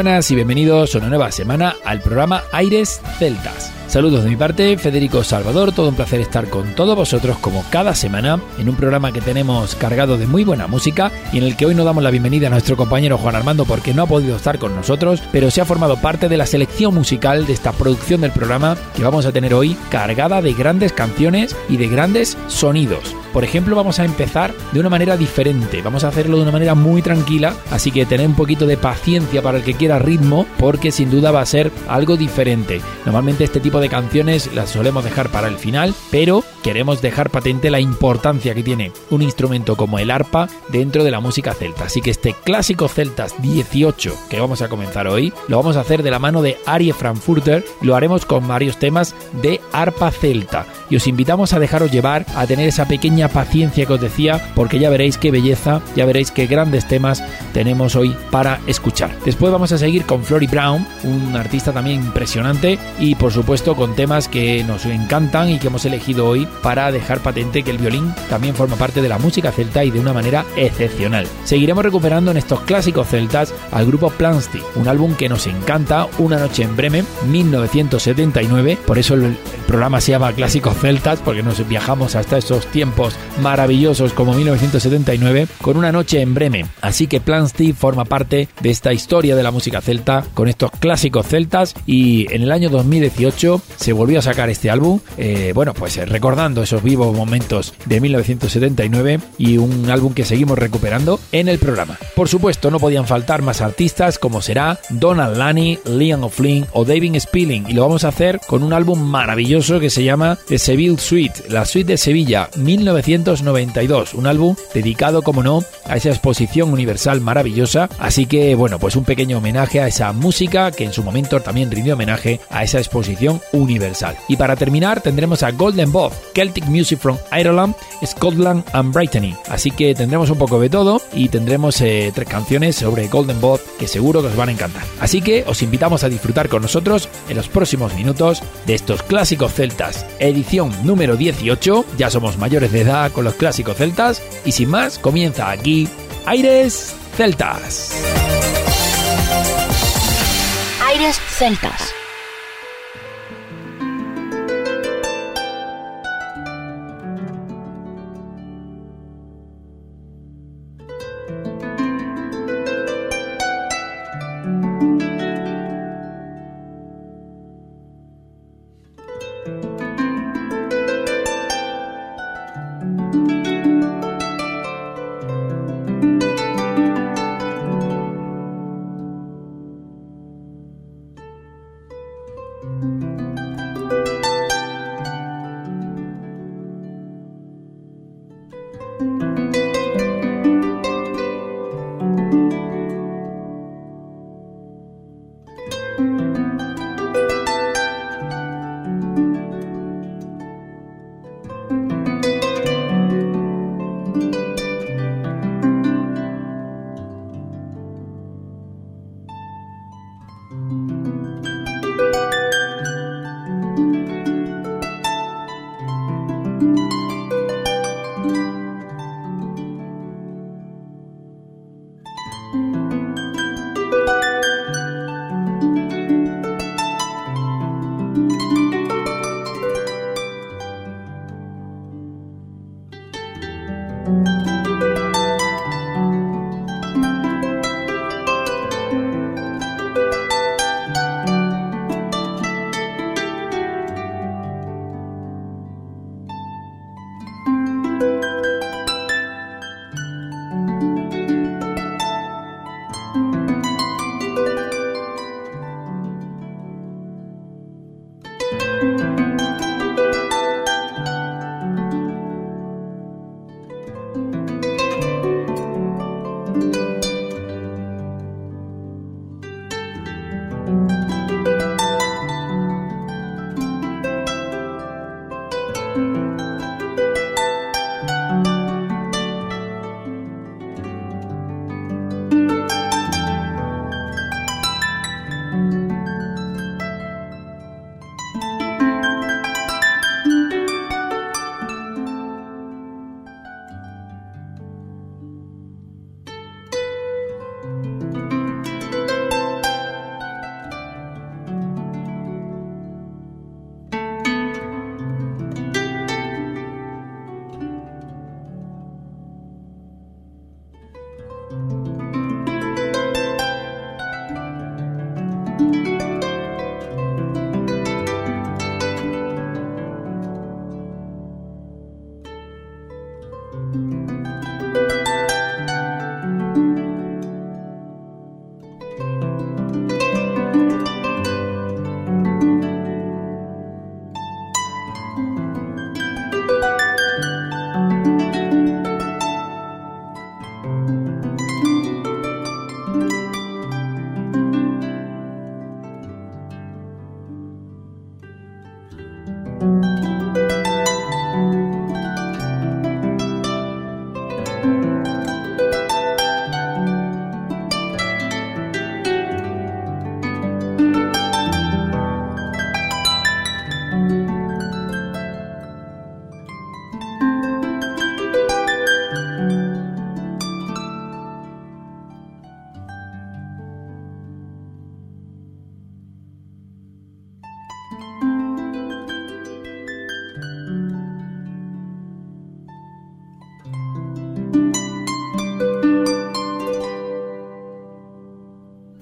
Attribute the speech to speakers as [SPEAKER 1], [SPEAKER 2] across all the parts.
[SPEAKER 1] Buenas y bienvenidos a una nueva semana al programa Aires Celtas. Saludos de mi parte, Federico Salvador, todo un placer estar con todos vosotros como cada semana en un programa que tenemos cargado de muy buena música y en el que hoy no damos la bienvenida a nuestro compañero Juan Armando porque no ha podido estar con nosotros, pero se ha formado parte de la selección musical de esta producción del programa que vamos a tener hoy cargada de grandes canciones y de grandes sonidos. Por ejemplo, vamos a empezar de una manera diferente, vamos a hacerlo de una manera muy tranquila, así que tened un poquito de paciencia para el que quiera ritmo, porque sin duda va a ser algo diferente. Normalmente este tipo de canciones las solemos dejar para el final, pero queremos dejar patente la importancia que tiene un instrumento como el arpa dentro de la música celta. Así que este clásico celtas 18 que vamos a comenzar hoy, lo vamos a hacer de la mano de Arie Frankfurter, lo haremos con varios temas de arpa celta. Y os invitamos a dejaros llevar, a tener esa pequeña paciencia que os decía, porque ya veréis qué belleza, ya veréis qué grandes temas tenemos hoy para escuchar. Después vamos a seguir con Flory Brown, un artista también impresionante y por supuesto con temas que nos encantan y que hemos elegido hoy para dejar patente que el violín también forma parte de la música celta y de una manera excepcional. Seguiremos recuperando en estos clásicos celtas al grupo Plansty, un álbum que nos encanta, Una noche en Bremen, 1979, por eso el, programa se llama Clásicos Celtas, porque nos viajamos hasta esos tiempos maravillosos como 1979, con Una noche en Bremen. Así que Plansty forma parte de esta historia de la música celta con estos clásicos celtas y en el año 2018 se volvió a sacar este álbum, eh, bueno, pues eh, recordando esos vivos momentos de 1979 y un álbum que seguimos recuperando en el programa. Por supuesto, no podían faltar más artistas como será Donald Lani, Liam O'Flynn o David Spilling y lo vamos a hacer con un álbum maravilloso que se llama The Seville Suite, la suite de Sevilla 1992, un álbum dedicado, como no, a esa exposición universal maravillosa, así que bueno, pues un pequeño homenaje a esa música que en su momento también rindió homenaje a esa exposición universal. Y para terminar tendremos a Golden Bob, Celtic Music from Ireland, Scotland and Brittany. Así que tendremos un poco de todo y tendremos eh, tres canciones sobre Golden Bob que seguro que os van a encantar. Así que os invitamos a disfrutar con nosotros en los próximos minutos de estos clásicos celtas, edición número 18. Ya somos mayores de edad con los clásicos celtas y sin más comienza aquí Aires Celtas.
[SPEAKER 2] Aires Celtas.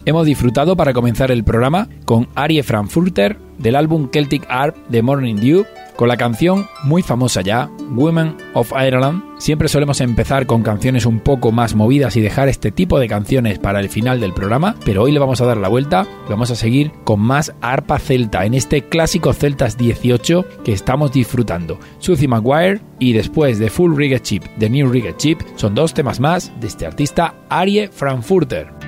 [SPEAKER 1] Hemos disfrutado para comenzar el programa con Arie Frankfurter del álbum Celtic Harp de Morning Dew con la canción muy famosa ya, Women of Ireland. Siempre solemos empezar con canciones un poco más movidas y dejar este tipo de canciones para el final del programa, pero hoy le vamos a dar la vuelta vamos a seguir con más arpa celta en este clásico Celtas 18 que estamos disfrutando. Suzy Maguire y después de Full Reggae Chip, The New Reggae Chip, son dos temas más de este artista Arie Frankfurter.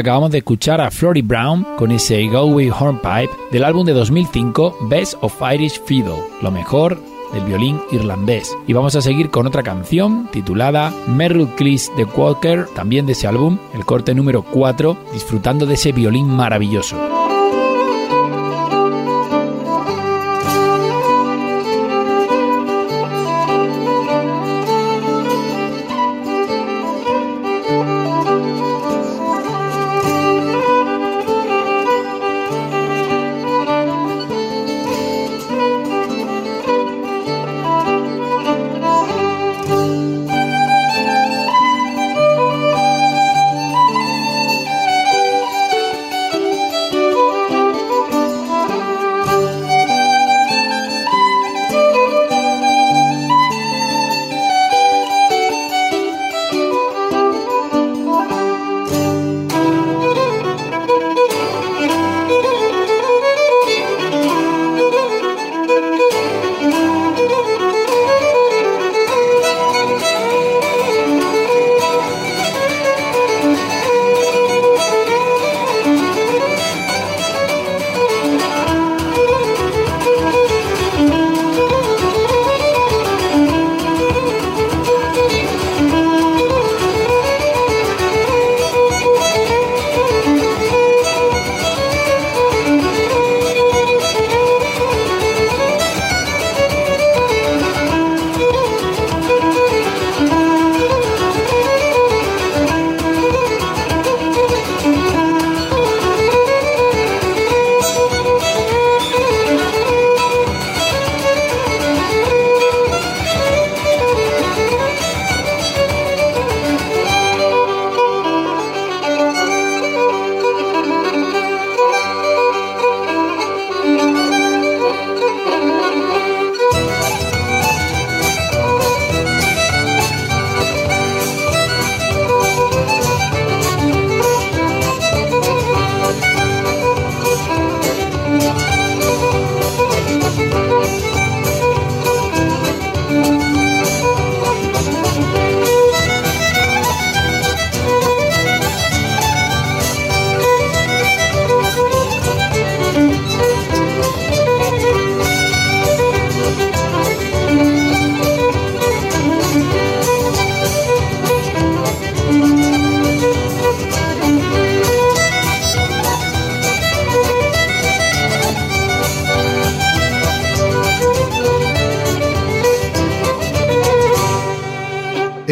[SPEAKER 1] Acabamos de escuchar a Flory Brown con ese Galway Hornpipe del álbum de 2005 Best of Irish Fiddle, lo mejor del violín irlandés. Y vamos a seguir con otra canción titulada Merrill Cleese de Walker, también de ese álbum, el corte número 4, disfrutando de ese violín maravilloso.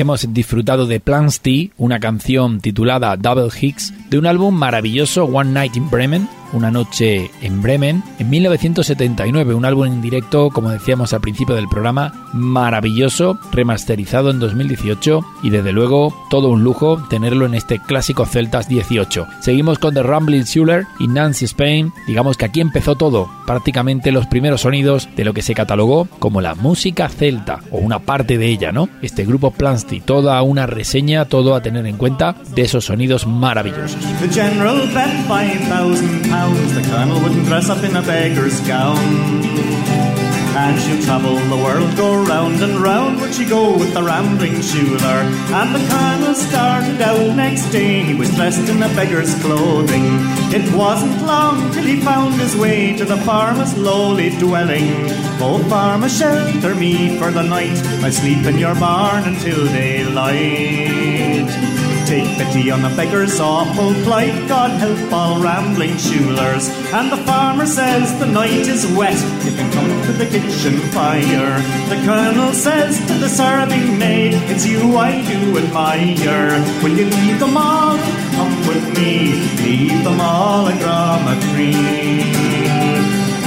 [SPEAKER 1] Hemos disfrutado de Plansty, una canción titulada Double Hicks, de un álbum maravilloso One Night in Bremen, una noche en Bremen, en 1979, un álbum en directo, como decíamos al principio del programa, maravilloso, remasterizado en 2018 y desde luego todo un lujo tenerlo en este clásico Celtas 18. Seguimos con The Rumbling Schuller y Nancy Spain, digamos que aquí empezó todo, prácticamente los primeros sonidos de lo que se catalogó como la música celta, o una parte de ella, ¿no? Este grupo Plansty, toda una reseña, todo a tener en cuenta de esos sonidos maravillosos.
[SPEAKER 3] Pounds, the colonel wouldn't dress up in a beggar's gown. And she'll travel the world, go round and round, would she go with the rambling siúler? And the colonel started out next day, he was dressed in a beggar's clothing. It wasn't long till he found his way to the farmer's lowly dwelling. Oh, farmer, shelter me for the night, I sleep in your barn until daylight. Take pity on the beggar's awful plight, God help all rambling siúlers. And the farmer says the night is wet, you can come to the kitchen fire. The colonel says to the serving maid, it's you I do admire. Will you leave them all? Come with me, leave them all and Grama Green.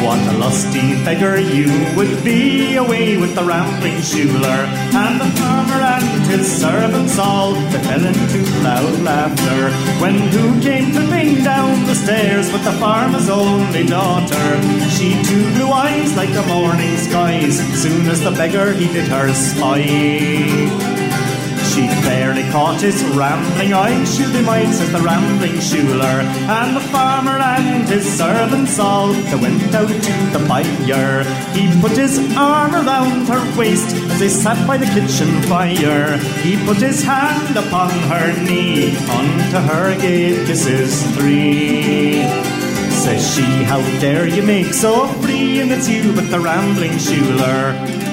[SPEAKER 3] What a lusty beggar you would be away with the rambling siúler and the farmer and his servants all they fell into loud laughter. When who came tripping down the stairs with the farmer's only daughter? She two blue eyes like the morning skies soon as the beggar he did her spy she barely caught his rambling eye. Shooty might, says the rambling siúler. And the farmer and his servants all, they went out to the fire. He put his arm around her waist as they sat by the kitchen fire. He put his hand upon her knee, unto her gave kisses three. Says she, how dare you make so free, and it's you but the rambling siúler.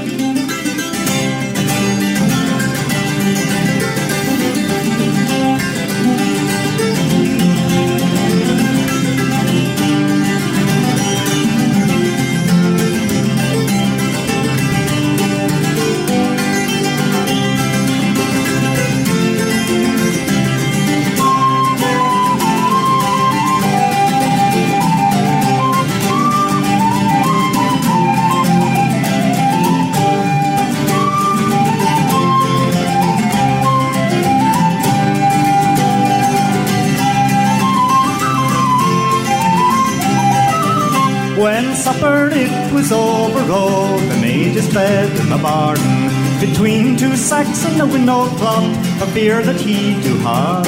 [SPEAKER 3] Between two sacks and the window clock, for fear that he'd do harm.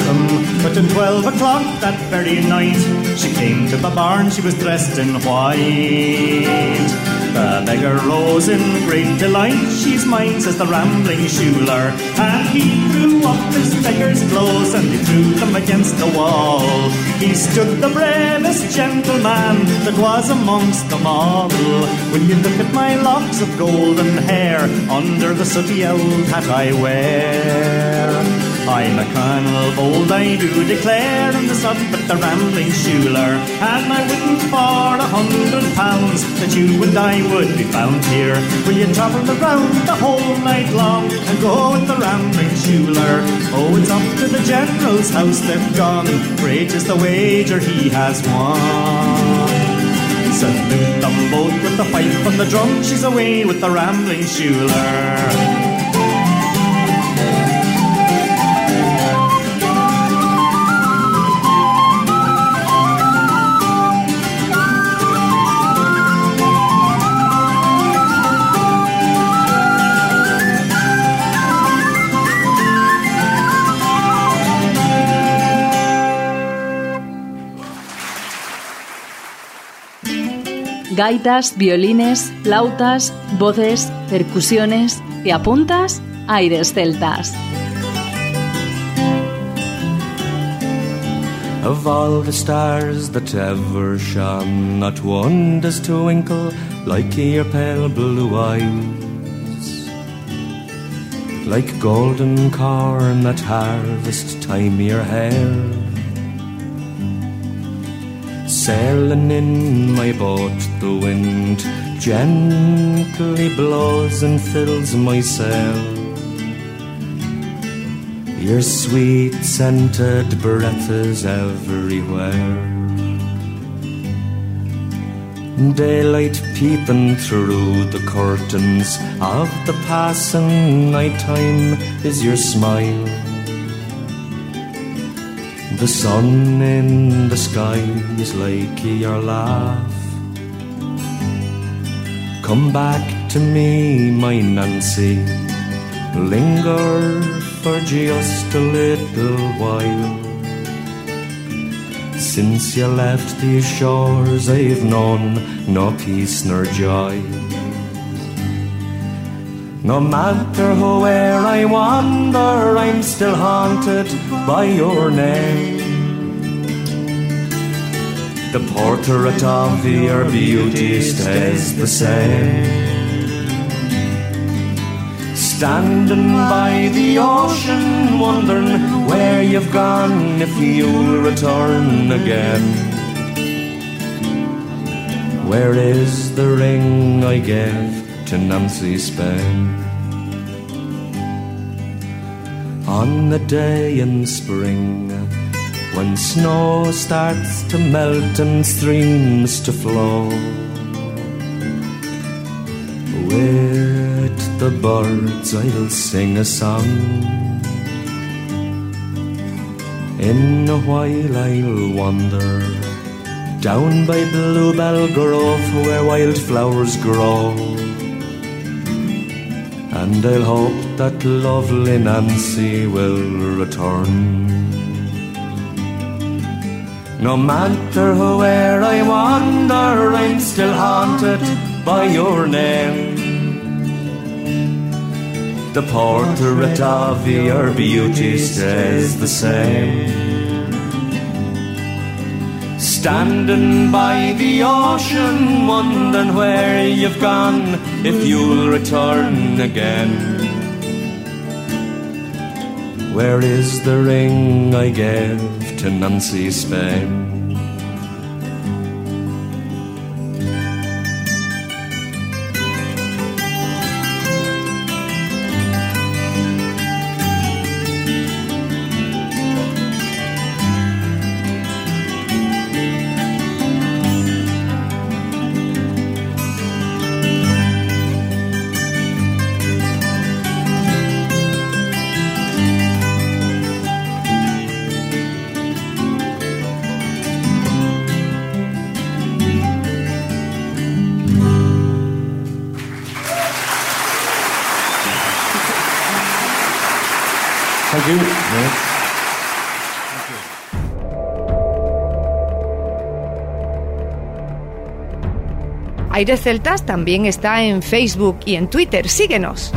[SPEAKER 3] But at twelve o'clock that very night, she came to the barn, she was dressed in white. The beggar rose in great delight. She's mine, says the rambling siúler. And he threw up his beggar's clothes and he threw them against the wall. He stood the bravest gentleman that was amongst them all. When you look at my locks of golden hair under the sooty old hat I wear. I'm a colonel bold, I do declare, in the sub but the rambling siúler, and I wouldn't for a hundred pounds that you and I would be found here. Will you travel around the whole night long and go with the rambling siúler? Oh, it's up to the general's house they've gone. Great is the wager he has won. Salute them both with the pipe and the drum. She's away with the rambling siúler.
[SPEAKER 4] Gaitas, violines, flautas, voces, percusiones. ¿Te apuntas? Aires celtas.
[SPEAKER 5] Of all the stars that ever shone, not one does twinkle like your pale blue eyes. Like golden corn at harvest time, your hair Sailing in my boat, the wind gently blows and fills my sail. Your sweet scented breath is everywhere. Daylight peeping through the curtains of the passing night time is your smile the sun in the sky is like your laugh. Come back to me, my Nancy. Linger for just a little while. Since you left these shores, I've known no peace nor joy. No matter where I wander, I'm still haunted by your name. The portrait of your beauty stays the same. Standing by the ocean, wondering where you've gone, if you'll return again. Where is the ring I gave to Nancy Spain? On the day in spring, when snow starts to melt and streams to flow. With the birds I'll sing a song. In a while I'll wander down by Bluebell Grove where wildflowers grow. And I'll hope that lovely Nancy will return. No matter where I wander, I'm still haunted by your name. The portrait of your beauty stays the same. Standing by the ocean, wondering where you've gone, if you'll return again. Where is the ring I gave to Nancy Spain?
[SPEAKER 6] Aires Celtas también está en Facebook y en Twitter. Síguenos.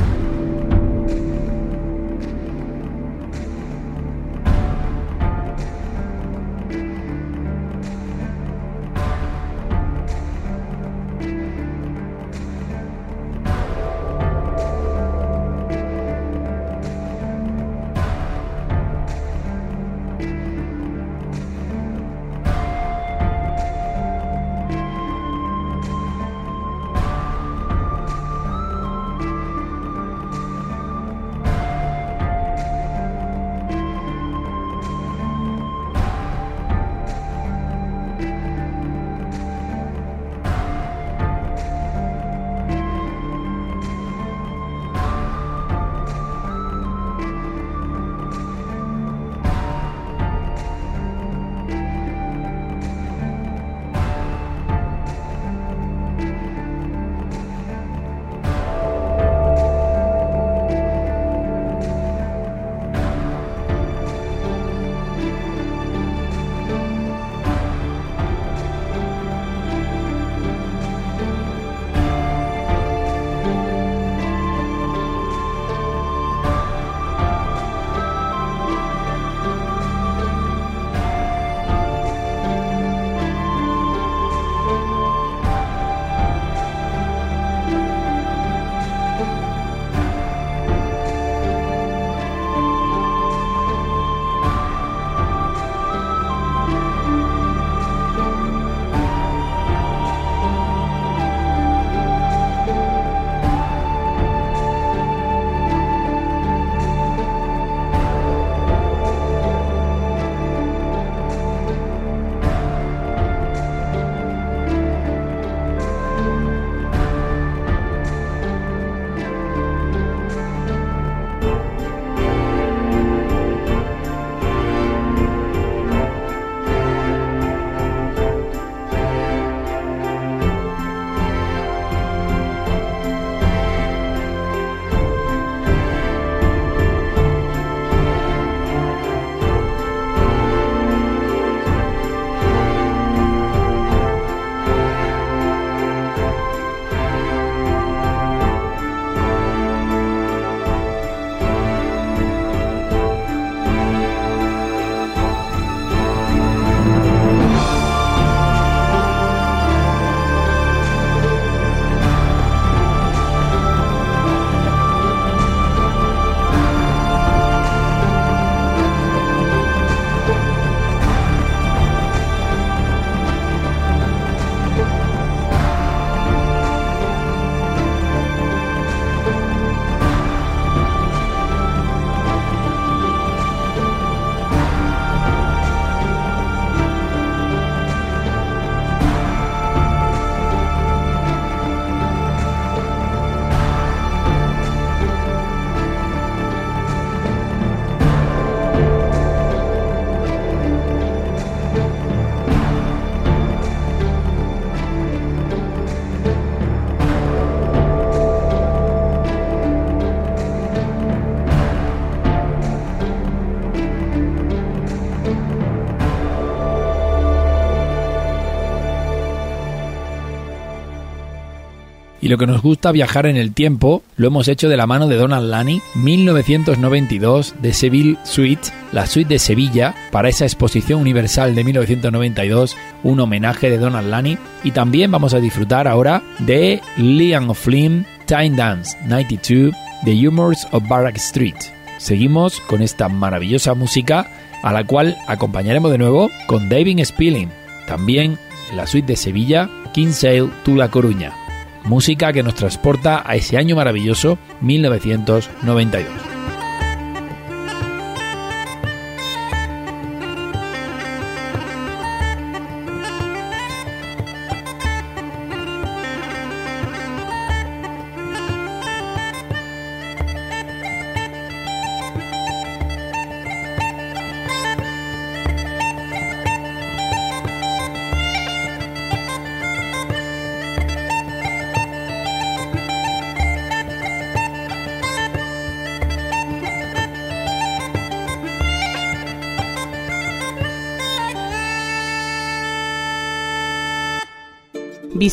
[SPEAKER 1] Y lo que nos gusta viajar en el tiempo lo hemos hecho de la mano de Donald Lani, 1992, de Seville Suite, la suite de Sevilla, para esa exposición universal de 1992, un homenaje de Donald Lani. Y también vamos a disfrutar ahora de Liam Flynn, Time Dance 92, The Humors of Barrack Street. Seguimos con esta maravillosa música a la cual acompañaremos de nuevo con David Spilling, también la suite de Sevilla, Kinsale to La Coruña. Música que nos transporta a ese año maravilloso 1992.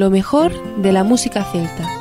[SPEAKER 7] lo mejor de la música celta.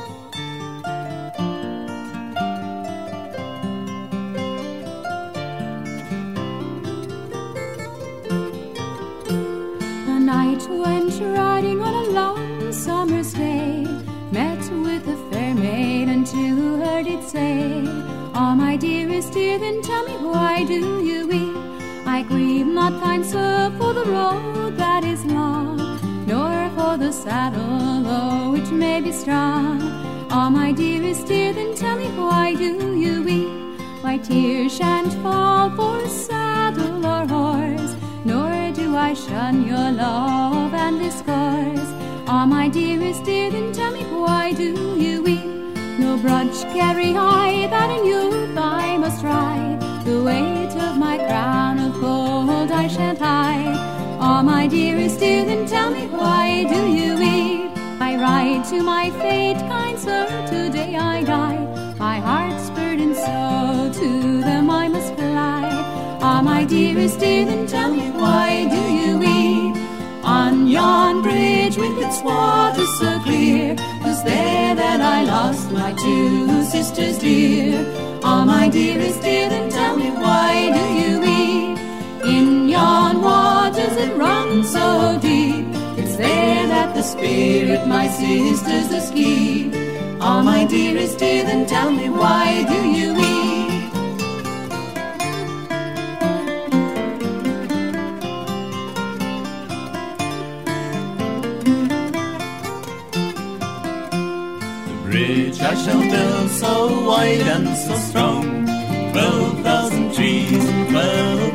[SPEAKER 8] My dearest dear, then tell me why do you weep? Why tears shan't fall for saddle or horse, nor do I shun your love and discourse. Ah, my dearest dear, then tell me why do you weep? No grudge carry I that in youth I must ride. The weight of my crown of gold I shan't hide. Ah, my dearest dear, then tell me why do you weep? I ride to my fate, kind sir, today I die. My heart's burdened so, to them I must fly. Ah, my dearest dear, then tell me why do you weep? On yon bridge with its waters so clear, was there that I lost my two sisters dear? Ah, my dearest dear, then tell me why do you weep? In yon waters it runs so deep spirit, my sisters the ski. Oh, my dearest dear, then tell me why do you weep? The bridge I shall build so wide and so strong. Twelve thousand trees and twelve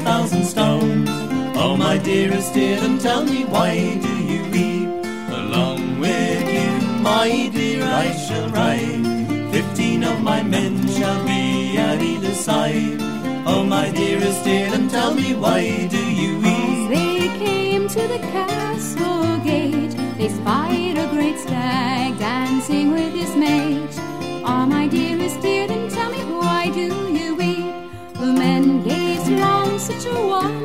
[SPEAKER 8] my dearest dear, then tell me why do you weep? Along with you, my dear, I shall ride. Fifteen of my men shall be at either side. Oh, my dearest dear, then tell me why do you weep?
[SPEAKER 9] As they came to the castle gate, they spied a great stag dancing with his mate. Ah, my dearest dear, then tell me why do you weep? The men gazed long, such a wonder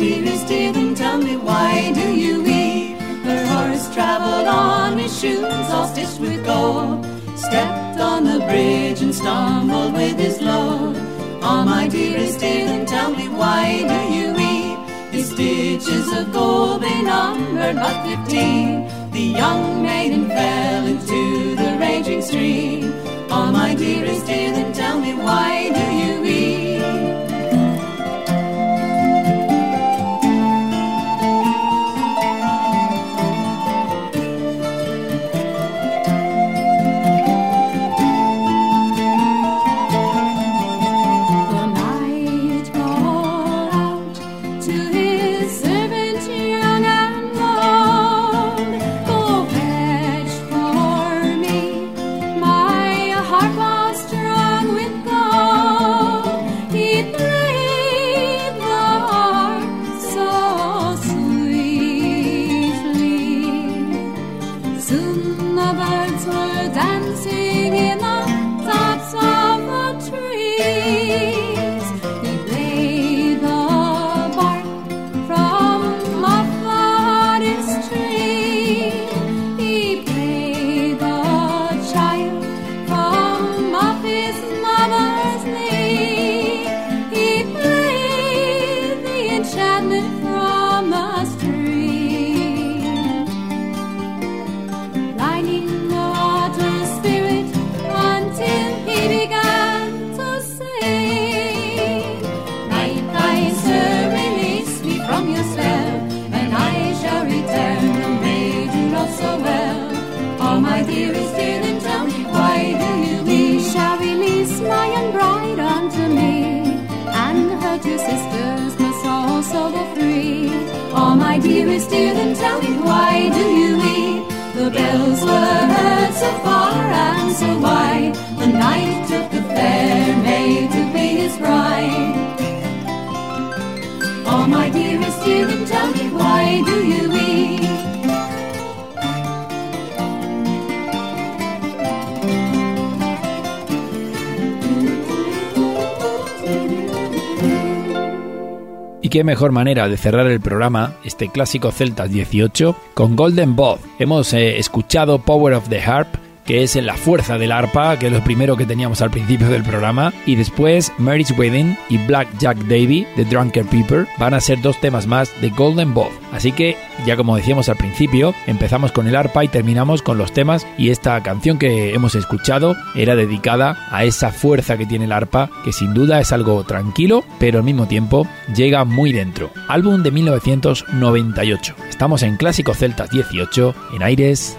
[SPEAKER 8] dearest dear, then tell me why do you weep? Her horse traveled on his shoes all stitched with gold. Stepped on the bridge and stumbled with his load. Oh, my dearest dear, then tell me why do you weep? His stitches of gold they numbered but fifteen. The young maiden fell into the raging stream. Oh, my dearest dear, then tell me why do you weep?
[SPEAKER 9] Dear, then tell me why do you weep? The bells were heard so far and so wide. The knight took the fair maid to be his bride. Oh, my dearest dear, then tell me why do you weep?
[SPEAKER 1] Qué mejor manera de cerrar el programa, este clásico Celtas 18, con Golden Bob. Hemos eh, escuchado Power of the Harp, que es la fuerza del arpa, que es lo primero que teníamos al principio del programa, y después Mary's Wedding y Black Jack Davy de Drunker Peeper van a ser dos temas más de Golden Bob. Así que, ya como decíamos al principio, empezamos con el arpa y terminamos con los temas, y esta canción que hemos escuchado era dedicada a esa fuerza que tiene el arpa, que sin duda es algo tranquilo, pero al mismo tiempo llega muy dentro. Álbum de 1998. Estamos en Clásico Celtas 18, en Aires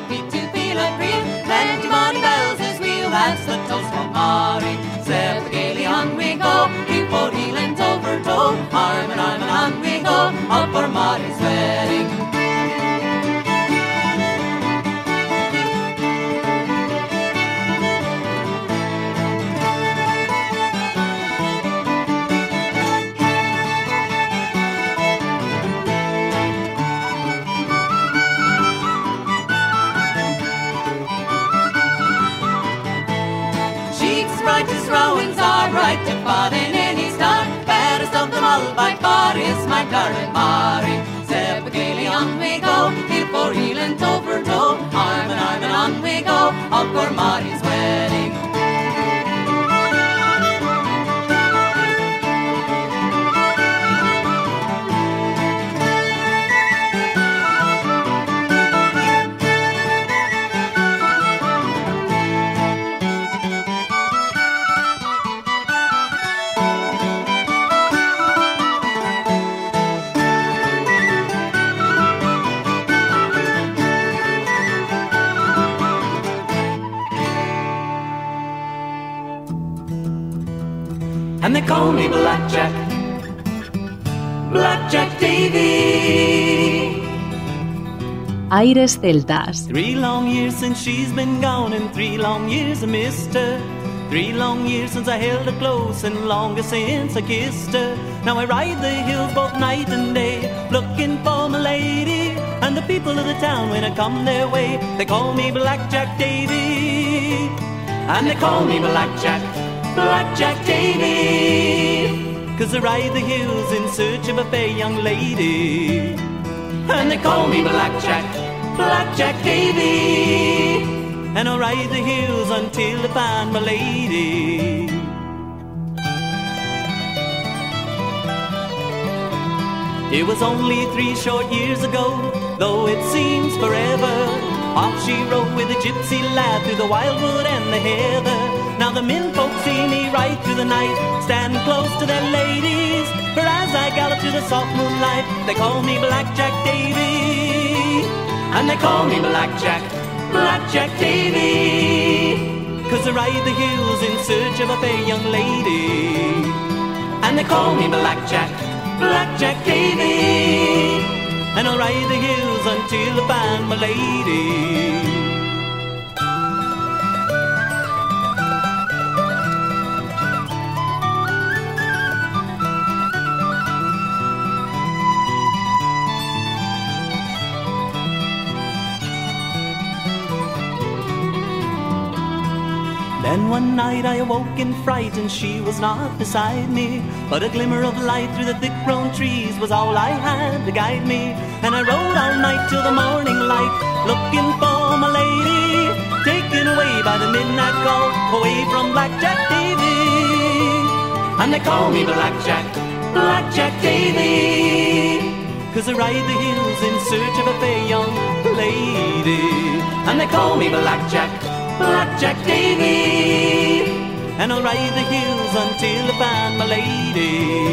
[SPEAKER 4] Aires Celtas.
[SPEAKER 10] Three long years since she's been gone, and three long years I missed her. Three long years since I held her close, and longer since I kissed her. Now I ride the hills both night and day, looking for my lady. And the people of the town, when I come their way, they call me Blackjack Davy. And they call me Blackjack, Blackjack Davy. Cause I ride the hills in search of a fair young lady. And they call me Blackjack, Blackjack Davy. And I'll ride the hills until I find my lady. It was only three short years ago, though it seems forever. Off she rode with a gypsy lad through the wildwood and the heather. Now the men folk see me right through the night, stand close to their ladies. For as I gallop through the soft moonlight, they call me Blackjack Davy. And they call me Blackjack, Blackjack Davy. Cause I ride the hills in search of a fair young lady. And they call me Blackjack, Blackjack Davy. And I'll ride the hills until I find my lady. Then one night I awoke in fright and she was not beside me. But a glimmer of light through the thick grown trees was all I had to guide me. And I rode all night till the morning light, looking for my lady. Taken away by the midnight call, away from Blackjack Davy. And they call me Blackjack, Blackjack Davy. Cause I ride the hills in search of a fair young lady. And they call me Blackjack, Blackjack Davy. And I'll ride the hills until I find my lady.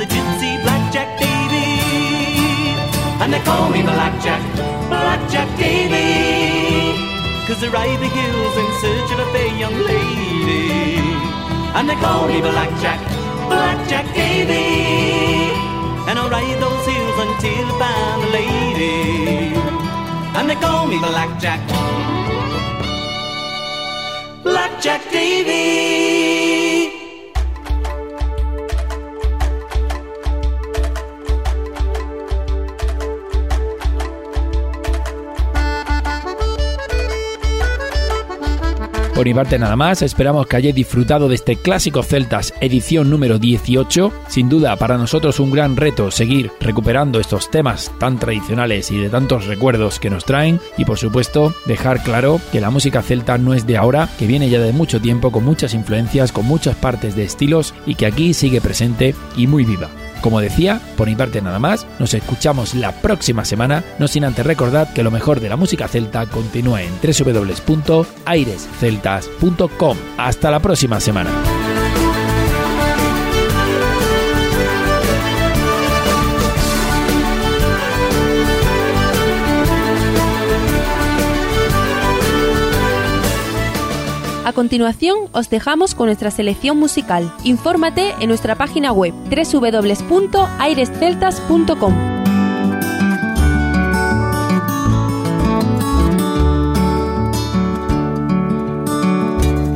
[SPEAKER 10] The gypsy Blackjack Davy. And they call me Blackjack, Blackjack Davy. Cause I ride the hills in search of a fair young lady. And they call me Blackjack, Blackjack Davy. And I'll ride those hills until I find a lady. And they call me Blackjack, Blackjack Davy.
[SPEAKER 1] Por mi parte nada más, esperamos que hayáis disfrutado de este clásico Celtas edición número 18. Sin duda para nosotros un gran reto seguir recuperando estos temas tan tradicionales y de tantos recuerdos que nos traen y por supuesto dejar claro que la música celta no es de ahora, que viene ya de mucho tiempo con muchas influencias, con muchas partes de estilos y que aquí sigue presente y muy viva. Como decía, por mi parte nada más, nos escuchamos la próxima semana, no sin antes recordar que lo mejor de la música celta continúa en www.airesceltas.com. Hasta la próxima semana.
[SPEAKER 7] A continuación, os dejamos con nuestra selección musical. Infórmate en nuestra página web www.airesceltas.com.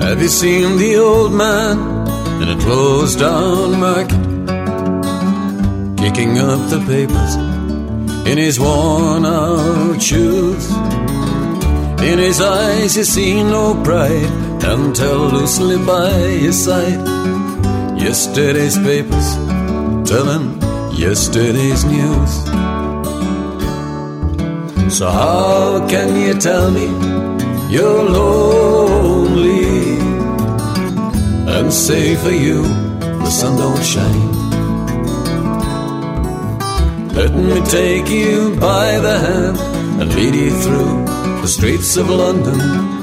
[SPEAKER 11] Have you seen the old man in a closed down market? Kicking up the papers in his worn out shoes. In his eyes, you see no pride, and tell loosely by his side. Yesterday's papers telling yesterday's news. So, how can you tell me you're lonely and say for you the sun don't shine? Let me take you by the hand and lead you through the streets of London.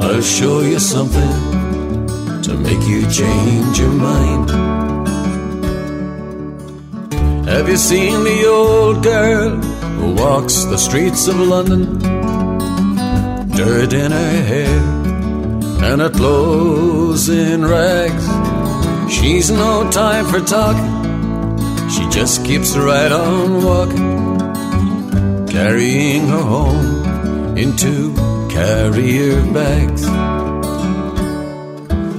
[SPEAKER 11] I'll show you something to make you change your mind. Have you seen the old girl who walks the streets of London? Dirt in her hair and her clothes in rags. She's no time for talking, she just keeps right on walking, carrying her home into carrier bags.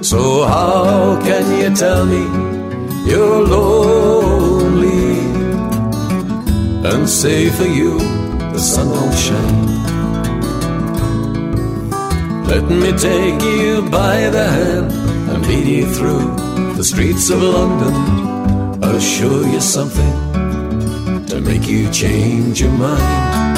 [SPEAKER 11] So, how can you tell me you're lonely and say for you the sun don't shine? Let me take you by the hand and lead you through the streets of London. I'll show you something to make you change your mind.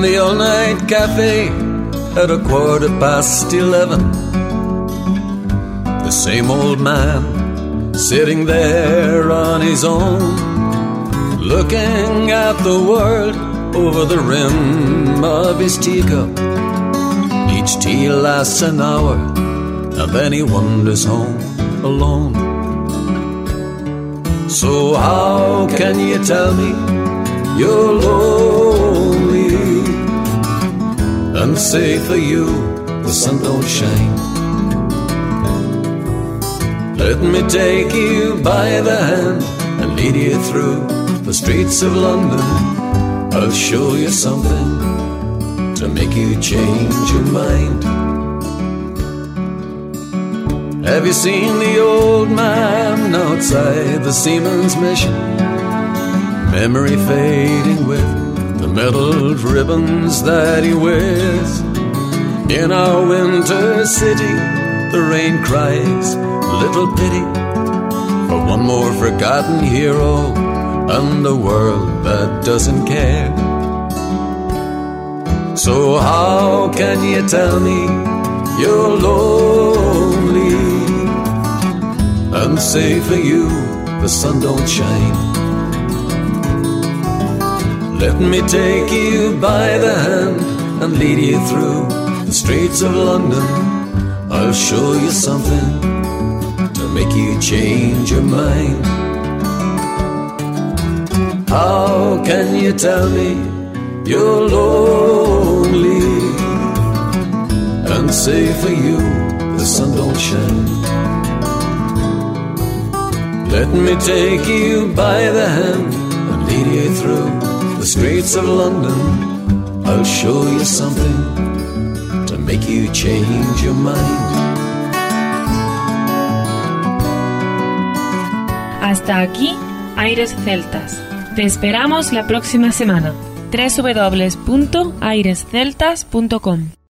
[SPEAKER 11] In the all night cafe at a quarter past eleven, the same old man sitting there on his own, looking at the world over the rim of his teacup. Each tea lasts an hour, and then he wanders home alone. So, how can you tell me you're lonely say for you the sun don't shine? Let me take you by the hand and lead you through the streets of London. I'll show you something to make you change your mind. Have you seen the old man outside the Seaman's Mission? Memory fading with the metal ribbons that he wears. In our winter city, the rain cries, little pity for one more forgotten hero and a world that doesn't care. So, how can you tell me you're lonely and say for you the sun don't shine? Let me take you by the hand and lead you through the streets of London. I'll show you something to make you change your mind. How can you tell me you're lonely and say for you the sun don't shine? Let me take you by the hand and lead you through the streets of London. I'll show you something to make you change your mind.
[SPEAKER 12] Hasta aquí, Aires Celtas. Te esperamos la próxima semana. www.airesceltas.com